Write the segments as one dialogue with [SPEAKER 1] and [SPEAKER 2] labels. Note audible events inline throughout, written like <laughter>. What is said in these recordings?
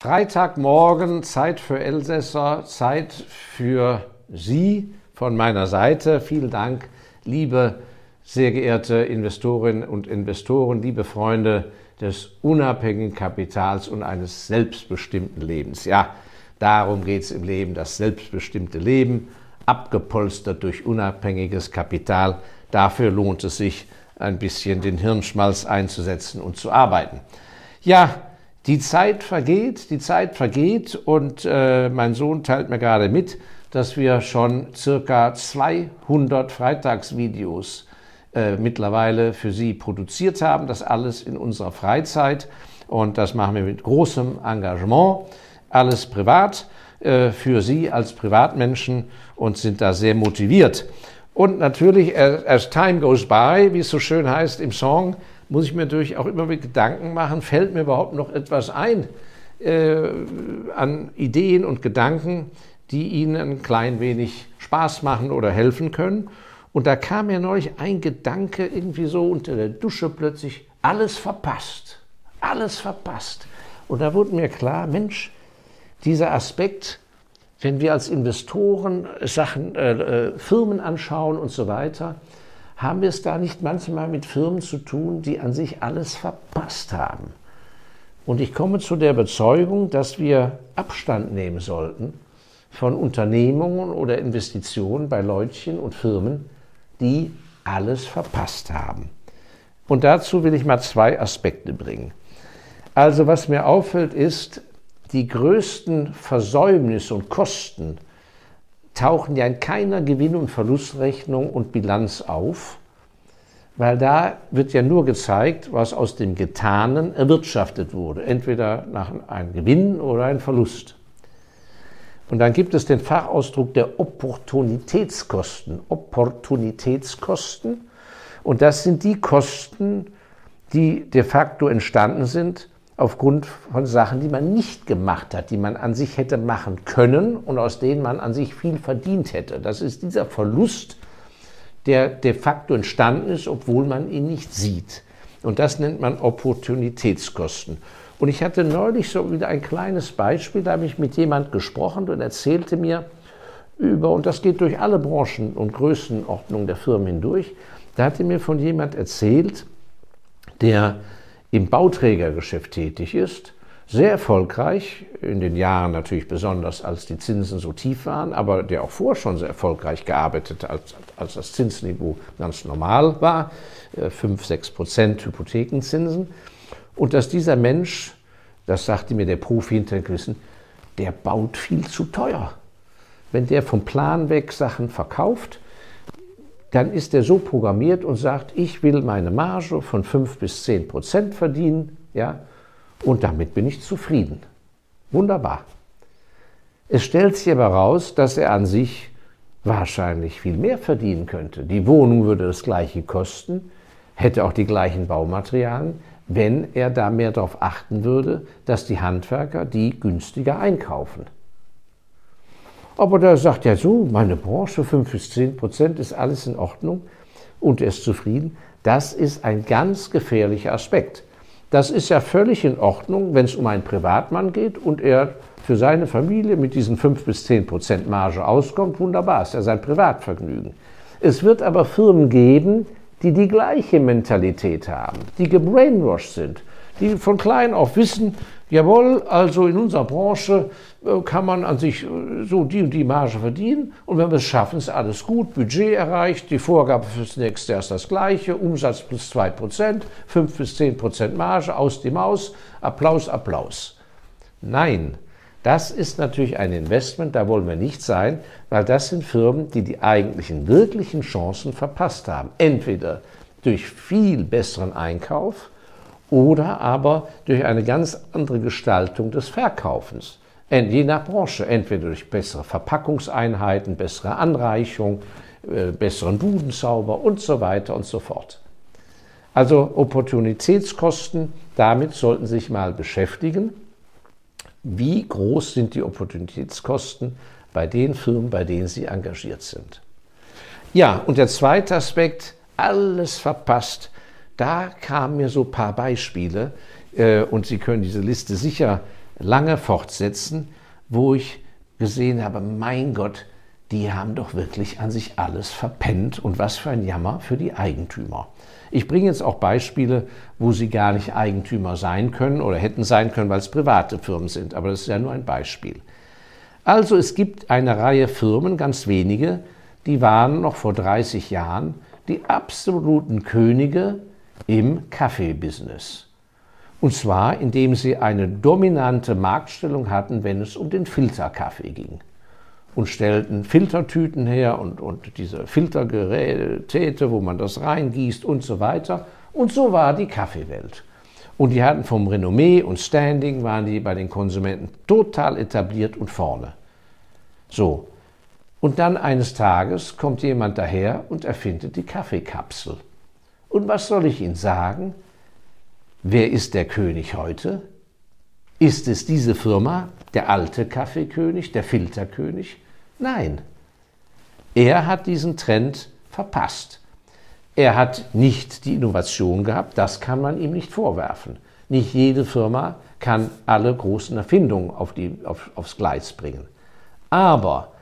[SPEAKER 1] Freitagmorgen, Zeit für Elsässer, Zeit für Sie von meiner Seite. Vielen Dank, liebe sehr geehrte Investorinnen und Investoren, liebe Freunde des unabhängigen Kapitals und eines selbstbestimmten Lebens. Ja, darum geht es im Leben, das selbstbestimmte Leben, abgepolstert durch unabhängiges Kapital. Dafür lohnt es sich, ein bisschen den Hirnschmalz einzusetzen und zu arbeiten. Ja, die Zeit vergeht, die Zeit vergeht und äh, mein Sohn teilt mir gerade mit, dass wir schon circa 200 Freitagsvideos äh, mittlerweile für Sie produziert haben. Das alles in unserer Freizeit und das machen wir mit großem Engagement. Alles privat äh, für Sie als Privatmenschen und sind da sehr motiviert. Und natürlich, as time goes by, wie es so schön heißt im Song, muss ich mir natürlich auch immer mit Gedanken machen, fällt mir überhaupt noch etwas ein äh, an Ideen und Gedanken, die Ihnen ein klein wenig Spaß machen oder helfen können. Und da kam mir neulich ein Gedanke irgendwie so unter der Dusche plötzlich, alles verpasst, alles verpasst. Und da wurde mir klar, Mensch, dieser Aspekt, wenn wir als Investoren Sachen, äh, äh, Firmen anschauen und so weiter, haben wir es da nicht manchmal mit Firmen zu tun, die an sich alles verpasst haben? Und ich komme zu der Überzeugung, dass wir Abstand nehmen sollten von Unternehmungen oder Investitionen bei Leutchen und Firmen, die alles verpasst haben. Und dazu will ich mal zwei Aspekte bringen. Also was mir auffällt ist, die größten Versäumnisse und Kosten tauchen ja in keiner Gewinn- und Verlustrechnung und Bilanz auf, weil da wird ja nur gezeigt, was aus dem Getanen erwirtschaftet wurde, entweder nach einem Gewinn oder einem Verlust. Und dann gibt es den Fachausdruck der Opportunitätskosten. Opportunitätskosten. Und das sind die Kosten, die de facto entstanden sind, aufgrund von Sachen, die man nicht gemacht hat, die man an sich hätte machen können und aus denen man an sich viel verdient hätte. Das ist dieser Verlust, der de facto entstanden ist, obwohl man ihn nicht sieht. Und das nennt man Opportunitätskosten. Und ich hatte neulich so wieder ein kleines Beispiel, da habe ich mit jemand gesprochen und erzählte mir über, und das geht durch alle Branchen und Größenordnungen der Firmen hindurch, da hatte mir von jemand erzählt, der im Bauträgergeschäft tätig ist, sehr erfolgreich, in den Jahren natürlich besonders, als die Zinsen so tief waren, aber der auch vorher schon sehr erfolgreich gearbeitet hat, als, als das Zinsniveau ganz normal war, 5, äh, 6 Prozent Hypothekenzinsen. Und dass dieser Mensch, das sagte mir der Profi hinter Gewissen, der baut viel zu teuer. Wenn der vom Plan weg Sachen verkauft, dann ist er so programmiert und sagt, ich will meine Marge von 5 bis 10 Prozent verdienen, ja, und damit bin ich zufrieden. Wunderbar. Es stellt sich aber heraus, dass er an sich wahrscheinlich viel mehr verdienen könnte. Die Wohnung würde das gleiche kosten, hätte auch die gleichen Baumaterialien, wenn er da mehr darauf achten würde, dass die Handwerker die günstiger einkaufen. Aber da sagt er so, meine Branche, 5 bis 10 Prozent ist alles in Ordnung und er ist zufrieden. Das ist ein ganz gefährlicher Aspekt. Das ist ja völlig in Ordnung, wenn es um einen Privatmann geht und er für seine Familie mit diesen 5 bis 10 Prozent Marge auskommt. Wunderbar, ist ja sein Privatvergnügen. Es wird aber Firmen geben, die die gleiche Mentalität haben, die gebrainwashed sind, die von klein auf wissen, jawohl, also in unserer Branche äh, kann man an sich äh, so die und die Marge verdienen und wenn wir es schaffen, ist alles gut, Budget erreicht, die Vorgabe fürs nächste Jahr ist das gleiche, Umsatz plus 2%, 5 bis 10% Marge, aus die Maus, Applaus, Applaus. Nein, das ist natürlich ein Investment, da wollen wir nicht sein, weil das sind Firmen, die die eigentlichen wirklichen Chancen verpasst haben. Entweder durch viel besseren Einkauf, oder aber durch eine ganz andere Gestaltung des Verkaufens. Je nach Branche, entweder durch bessere Verpackungseinheiten, bessere Anreichung, äh, besseren Budenzauber und so weiter und so fort. Also Opportunitätskosten, damit sollten Sie sich mal beschäftigen. Wie groß sind die Opportunitätskosten bei den Firmen, bei denen Sie engagiert sind? Ja, und der zweite Aspekt, alles verpasst, da kamen mir so ein paar Beispiele äh, und Sie können diese Liste sicher lange fortsetzen, wo ich gesehen habe, mein Gott, die haben doch wirklich an sich alles verpennt und was für ein Jammer für die Eigentümer. Ich bringe jetzt auch Beispiele, wo sie gar nicht Eigentümer sein können oder hätten sein können, weil es private Firmen sind, aber das ist ja nur ein Beispiel. Also es gibt eine Reihe Firmen, ganz wenige, die waren noch vor 30 Jahren die absoluten Könige im Kaffeebusiness. Und zwar, indem sie eine dominante Marktstellung hatten, wenn es um den Filterkaffee ging. Und stellten Filtertüten her und, und diese Filtergeräte, wo man das reingießt und so weiter. Und so war die Kaffeewelt. Und die hatten vom Renommee und Standing, waren die bei den Konsumenten total etabliert und vorne. So. Und dann eines Tages kommt jemand daher und erfindet die Kaffeekapsel. Was soll ich Ihnen sagen? Wer ist der König heute? Ist es diese Firma, der alte Kaffeekönig, der Filterkönig? Nein. Er hat diesen Trend verpasst. Er hat nicht die Innovation gehabt, das kann man ihm nicht vorwerfen. Nicht jede Firma kann alle großen Erfindungen auf die, auf, aufs Gleis bringen. Aber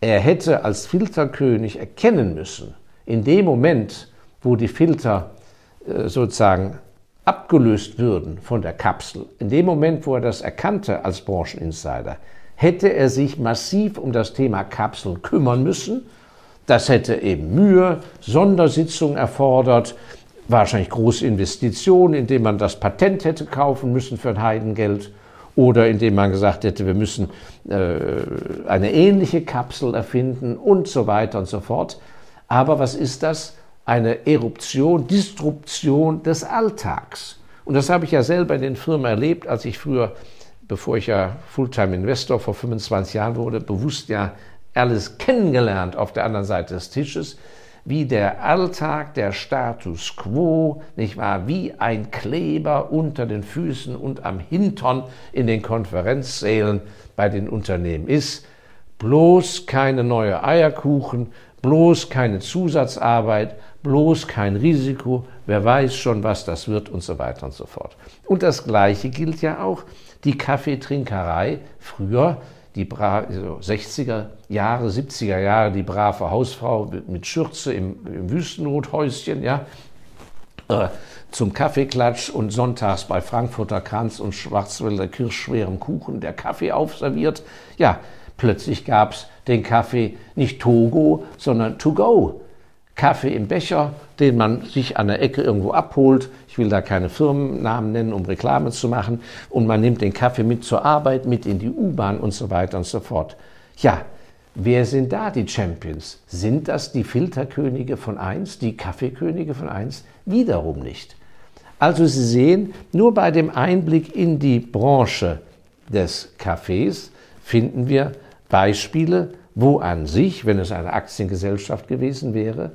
[SPEAKER 1] er hätte als Filterkönig erkennen müssen, in dem Moment, wo die Filter sozusagen abgelöst würden von der Kapsel, in dem Moment, wo er das erkannte als Brancheninsider, hätte er sich massiv um das Thema Kapsel kümmern müssen. Das hätte eben Mühe, Sondersitzungen erfordert, wahrscheinlich große Investitionen, indem man das Patent hätte kaufen müssen für ein Heidengeld oder indem man gesagt hätte, wir müssen äh, eine ähnliche Kapsel erfinden und so weiter und so fort. Aber was ist das? Eine Eruption, Disruption des Alltags. Und das habe ich ja selber in den Firmen erlebt, als ich früher, bevor ich ja Fulltime-Investor vor 25 Jahren wurde, bewusst ja alles kennengelernt auf der anderen Seite des Tisches, wie der Alltag, der Status quo, nicht wahr, wie ein Kleber unter den Füßen und am Hintern in den Konferenzsälen bei den Unternehmen ist. Bloß keine neue Eierkuchen, bloß keine Zusatzarbeit, bloß kein Risiko, wer weiß schon, was das wird und so weiter und so fort. Und das Gleiche gilt ja auch die Kaffeetrinkerei. Früher, die Bra also 60er Jahre, 70er Jahre, die brave Hausfrau mit Schürze im, im Wüstenrothäuschen, ja, äh, zum Kaffeeklatsch und sonntags bei Frankfurter Kranz und Schwarzwälder Kirschschwerem Kuchen der Kaffee aufserviert. Ja, plötzlich gab es den Kaffee nicht Togo, sondern to go. Kaffee im Becher, den man sich an der Ecke irgendwo abholt. Ich will da keine Firmennamen nennen, um Reklame zu machen. Und man nimmt den Kaffee mit zur Arbeit, mit in die U-Bahn und so weiter und so fort. Ja, wer sind da die Champions? Sind das die Filterkönige von eins, die Kaffeekönige von eins? Wiederum nicht. Also Sie sehen, nur bei dem Einblick in die Branche des Kaffees finden wir Beispiele, wo an sich, wenn es eine Aktiengesellschaft gewesen wäre,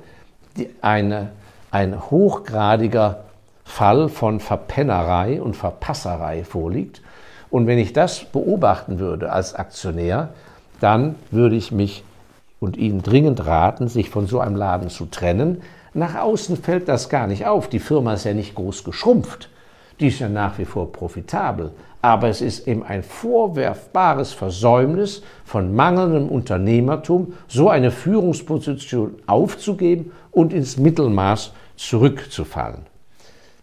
[SPEAKER 1] eine, ein hochgradiger Fall von Verpennerei und Verpasserei vorliegt. Und wenn ich das beobachten würde als Aktionär, dann würde ich mich und Ihnen dringend raten, sich von so einem Laden zu trennen. Nach außen fällt das gar nicht auf. Die Firma ist ja nicht groß geschrumpft. Die ist ja nach wie vor profitabel. Aber es ist eben ein vorwerfbares Versäumnis von mangelndem Unternehmertum, so eine Führungsposition aufzugeben und ins Mittelmaß zurückzufallen.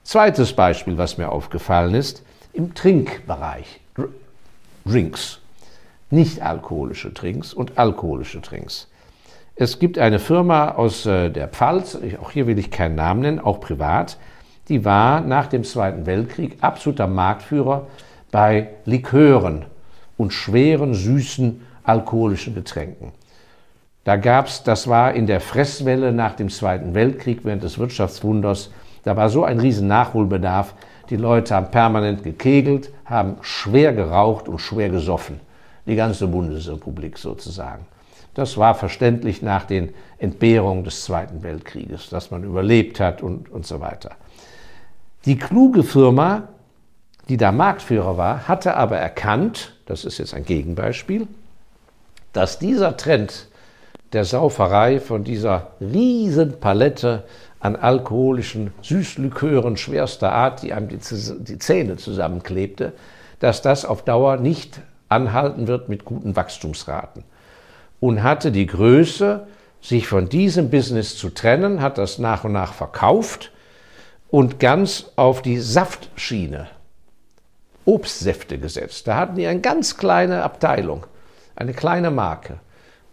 [SPEAKER 1] Zweites Beispiel, was mir aufgefallen ist, im Trinkbereich. Drinks. Nicht alkoholische Drinks und alkoholische Drinks. Es gibt eine Firma aus äh, der Pfalz, auch hier will ich keinen Namen nennen, auch privat, die war nach dem Zweiten Weltkrieg absoluter Marktführer bei Likören und schweren, süßen alkoholischen Getränken. Da gab es, das war in der Fresswelle nach dem Zweiten Weltkrieg während des Wirtschaftswunders, da war so ein riesen Nachholbedarf. Die Leute haben permanent gekegelt, haben schwer geraucht und schwer gesoffen. Die ganze Bundesrepublik sozusagen. Das war verständlich nach den Entbehrungen des Zweiten Weltkrieges, dass man überlebt hat und, und so weiter. Die kluge Firma, die da Marktführer war, hatte aber erkannt, das ist jetzt ein Gegenbeispiel, dass dieser Trend der Sauferei von dieser riesen Palette an alkoholischen Süßlikören schwerster Art, die einem die, die Zähne zusammenklebte, dass das auf Dauer nicht anhalten wird mit guten Wachstumsraten. Und hatte die Größe, sich von diesem Business zu trennen, hat das nach und nach verkauft und ganz auf die Saftschiene, Obstsäfte gesetzt. Da hatten die eine ganz kleine Abteilung, eine kleine Marke.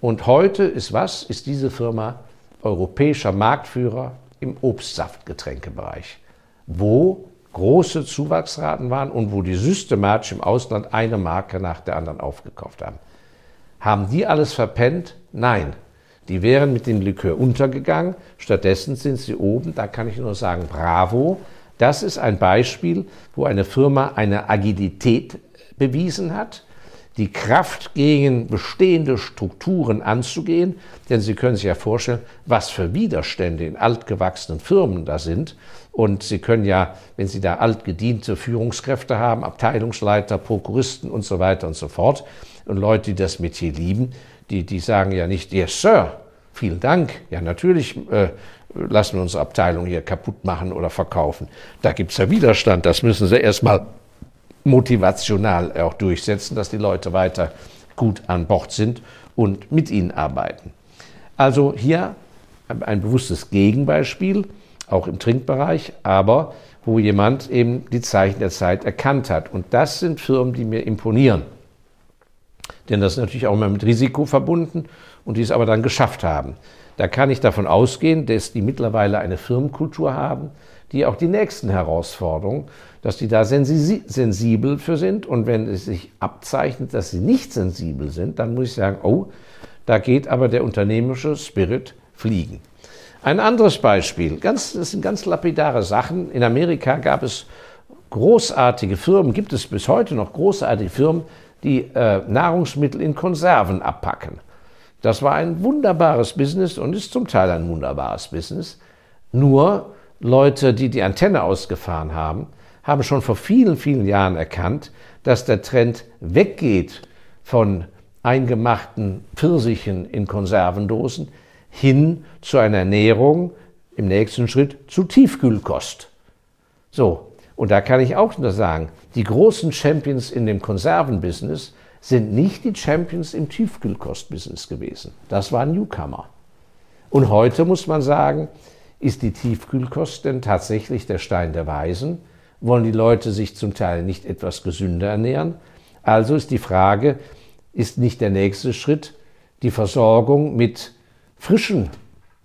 [SPEAKER 1] Und heute ist was? Ist diese Firma europäischer Marktführer im Obstsaftgetränkebereich, wo große Zuwachsraten waren und wo die systematisch im Ausland eine Marke nach der anderen aufgekauft haben. Haben die alles verpennt? Nein. Die wären mit dem Likör untergegangen. Stattdessen sind sie oben. Da kann ich nur sagen, bravo. Das ist ein Beispiel, wo eine Firma eine Agilität bewiesen hat, die Kraft gegen bestehende Strukturen anzugehen. Denn Sie können sich ja vorstellen, was für Widerstände in altgewachsenen Firmen da sind. Und Sie können ja, wenn Sie da altgediente Führungskräfte haben, Abteilungsleiter, Prokuristen und so weiter und so fort, und Leute, die das Metier lieben, die, die sagen ja nicht, yes, Sir, vielen Dank. Ja, natürlich äh, lassen wir unsere Abteilung hier kaputt machen oder verkaufen. Da gibt es ja Widerstand. Das müssen sie erstmal motivational auch durchsetzen, dass die Leute weiter gut an Bord sind und mit ihnen arbeiten. Also hier ein bewusstes Gegenbeispiel, auch im Trinkbereich, aber wo jemand eben die Zeichen der Zeit erkannt hat. Und das sind Firmen, die mir imponieren. Denn das ist natürlich auch immer mit Risiko verbunden und die es aber dann geschafft haben. Da kann ich davon ausgehen, dass die mittlerweile eine Firmenkultur haben, die auch die nächsten Herausforderungen, dass die da sensibel für sind. Und wenn es sich abzeichnet, dass sie nicht sensibel sind, dann muss ich sagen, oh, da geht aber der unternehmerische Spirit fliegen. Ein anderes Beispiel, ganz, das sind ganz lapidare Sachen. In Amerika gab es großartige Firmen, gibt es bis heute noch großartige Firmen, die äh, Nahrungsmittel in Konserven abpacken. Das war ein wunderbares Business und ist zum Teil ein wunderbares Business. Nur Leute, die die Antenne ausgefahren haben, haben schon vor vielen, vielen Jahren erkannt, dass der Trend weggeht von eingemachten Pfirsichen in Konservendosen hin zu einer Ernährung im nächsten Schritt zu Tiefkühlkost. So, und da kann ich auch nur sagen, die großen Champions in dem Konservenbusiness sind nicht die Champions im Tiefkühlkostbusiness gewesen. Das waren Newcomer. Und heute muss man sagen, ist die Tiefkühlkost denn tatsächlich der Stein der Weisen? Wollen die Leute sich zum Teil nicht etwas gesünder ernähren? Also ist die Frage, ist nicht der nächste Schritt die Versorgung mit frischen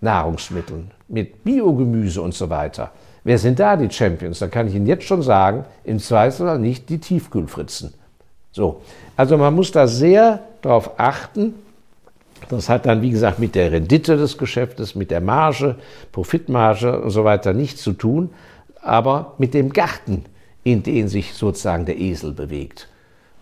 [SPEAKER 1] Nahrungsmitteln, mit Biogemüse und so weiter? Wer sind da die Champions? Da kann ich Ihnen jetzt schon sagen, im Zweifelsfall nicht die Tiefkühlfritzen. So, also man muss da sehr darauf achten. Das hat dann, wie gesagt, mit der Rendite des Geschäftes, mit der Marge, Profitmarge und so weiter nichts zu tun, aber mit dem Garten, in den sich sozusagen der Esel bewegt.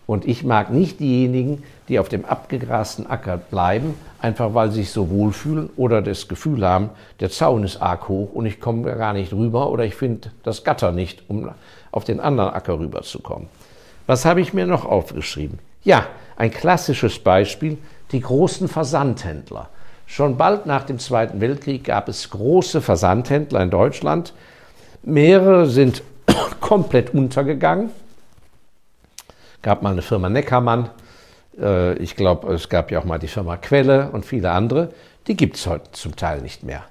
[SPEAKER 1] Und ich mag nicht diejenigen, die auf dem abgegrasten Acker bleiben, einfach weil sie sich so wohlfühlen oder das Gefühl haben, der Zaun ist arg hoch und ich komme gar nicht rüber oder ich finde das Gatter nicht, um auf den anderen Acker rüberzukommen. Was habe ich mir noch aufgeschrieben? Ja, ein klassisches Beispiel, die großen Versandhändler. Schon bald nach dem Zweiten Weltkrieg gab es große Versandhändler in Deutschland. Mehrere sind <coughs> komplett untergegangen gab mal eine Firma Neckermann. Äh, ich glaube, es gab ja auch mal die Firma Quelle und viele andere. Die gibt es heute zum Teil nicht mehr.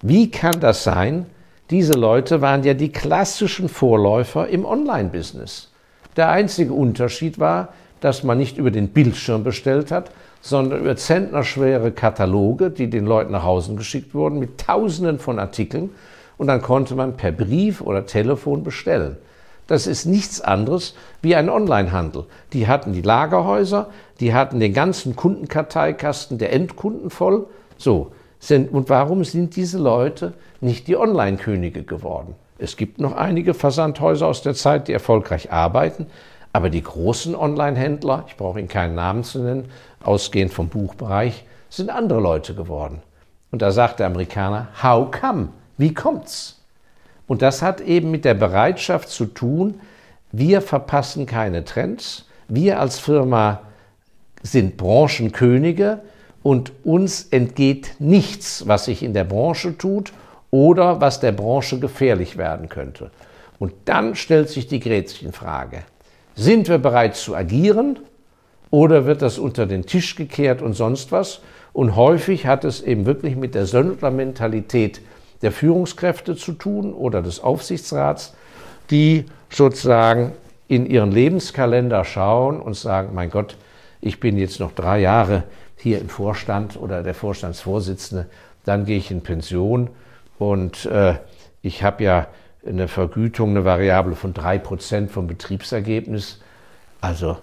[SPEAKER 1] Wie kann das sein? Diese Leute waren ja die klassischen Vorläufer im Online-Business. Der einzige Unterschied war, dass man nicht über den Bildschirm bestellt hat, sondern über zentnerschwere Kataloge, die den Leuten nach Hause geschickt wurden, mit Tausenden von Artikeln. Und dann konnte man per Brief oder Telefon bestellen. Das ist nichts anderes wie ein Onlinehandel. Die hatten die Lagerhäuser, die hatten den ganzen Kundenkarteikasten der Endkunden voll. So. Sind, und warum sind diese Leute nicht die Online-Könige geworden? Es gibt noch einige Versandhäuser aus der Zeit, die erfolgreich arbeiten, aber die großen Online-Händler, ich brauche Ihnen keinen Namen zu nennen, ausgehend vom Buchbereich, sind andere Leute geworden. Und da sagt der Amerikaner, how come? Wie kommt's? Und das hat eben mit der Bereitschaft zu tun, wir verpassen keine Trends, wir als Firma sind Branchenkönige und uns entgeht nichts, was sich in der Branche tut oder was der Branche gefährlich werden könnte. Und dann stellt sich die Gretchenfrage. Sind wir bereit zu agieren oder wird das unter den Tisch gekehrt und sonst was? Und häufig hat es eben wirklich mit der Söldnermentalität der Führungskräfte zu tun oder des Aufsichtsrats, die sozusagen in ihren Lebenskalender schauen und sagen, mein Gott, ich bin jetzt noch drei Jahre hier im Vorstand oder der Vorstandsvorsitzende, dann gehe ich in Pension und äh, ich habe ja eine Vergütung, eine Variable von drei Prozent vom Betriebsergebnis. Also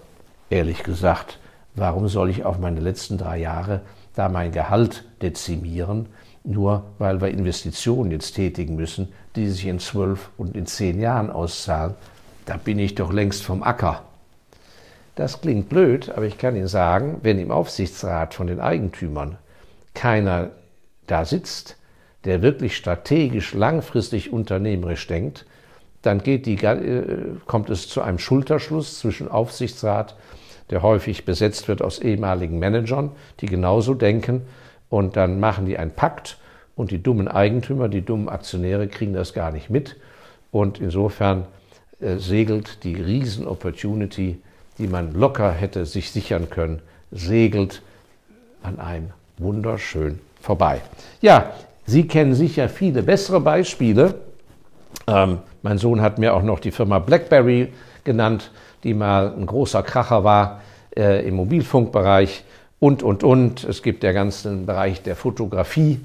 [SPEAKER 1] ehrlich gesagt, warum soll ich auf meine letzten drei Jahre da mein Gehalt dezimieren, nur weil wir Investitionen jetzt tätigen müssen, die sich in zwölf und in zehn Jahren auszahlen? Da bin ich doch längst vom Acker. Das klingt blöd, aber ich kann Ihnen sagen, wenn im Aufsichtsrat von den Eigentümern keiner da sitzt, der wirklich strategisch, langfristig unternehmerisch denkt, dann die, äh, kommt es zu einem Schulterschluss zwischen Aufsichtsrat, der häufig besetzt wird aus ehemaligen Managern, die genauso denken, und dann machen die einen Pakt und die dummen Eigentümer, die dummen Aktionäre kriegen das gar nicht mit. Und insofern äh, segelt die Riesen-Opportunity, die man locker hätte sich sichern können, segelt an einem wunderschön vorbei. Ja, Sie kennen sicher viele bessere Beispiele. Ähm, mein Sohn hat mir auch noch die Firma BlackBerry genannt, die mal ein großer Kracher war äh, im Mobilfunkbereich und, und, und. Es gibt der ganzen Bereich der Fotografie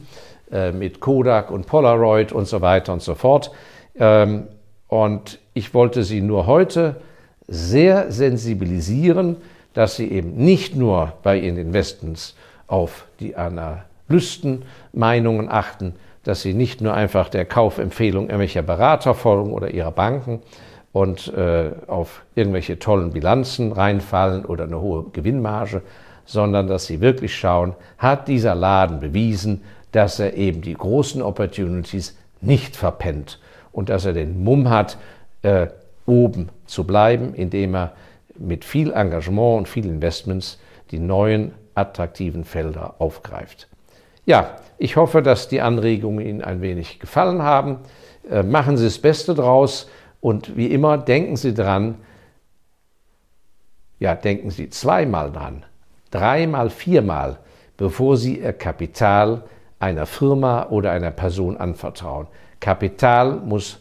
[SPEAKER 1] äh, mit Kodak und Polaroid und so weiter und so fort. Ähm, und ich wollte Sie nur heute sehr sensibilisieren, dass Sie eben nicht nur bei Ihren Investments auf die Analystenmeinungen achten, dass Sie nicht nur einfach der Kaufempfehlung irgendwelcher Berater folgen oder Ihrer Banken und äh, auf irgendwelche tollen Bilanzen reinfallen oder eine hohe Gewinnmarge, sondern dass Sie wirklich schauen, hat dieser Laden bewiesen, dass er eben die großen Opportunities nicht verpennt und dass er den Mumm hat, äh, oben zu bleiben, indem er mit viel Engagement und viel Investments die neuen attraktiven Felder aufgreift. Ja, ich hoffe, dass die Anregungen Ihnen ein wenig gefallen haben. Äh, machen Sie das Beste draus und wie immer denken Sie dran, ja, denken Sie zweimal dran, dreimal, viermal, bevor Sie Ihr Kapital einer Firma oder einer Person anvertrauen. Kapital muss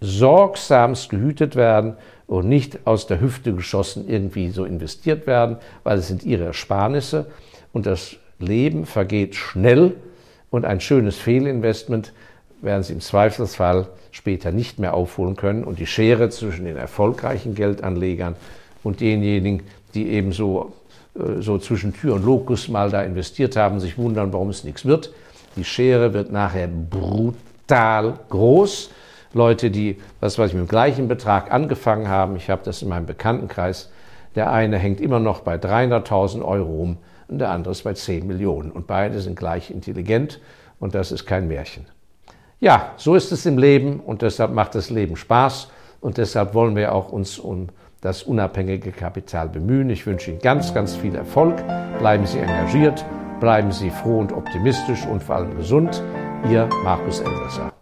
[SPEAKER 1] sorgsamst gehütet werden und nicht aus der Hüfte geschossen irgendwie so investiert werden, weil es sind ihre Ersparnisse und das Leben vergeht schnell und ein schönes Fehlinvestment werden sie im Zweifelsfall später nicht mehr aufholen können und die Schere zwischen den erfolgreichen Geldanlegern und denjenigen, die eben so, äh, so zwischen Tür und Lokus mal da investiert haben, sich wundern, warum es nichts wird. Die Schere wird nachher brutal groß Leute, die, was weiß ich, mit dem gleichen Betrag angefangen haben. Ich habe das in meinem Bekanntenkreis. Der eine hängt immer noch bei 300.000 Euro rum und der andere ist bei 10 Millionen. Und beide sind gleich intelligent und das ist kein Märchen. Ja, so ist es im Leben und deshalb macht das Leben Spaß und deshalb wollen wir auch uns um das unabhängige Kapital bemühen. Ich wünsche Ihnen ganz, ganz viel Erfolg. Bleiben Sie engagiert, bleiben Sie froh und optimistisch und vor allem gesund. Ihr Markus Elsässer.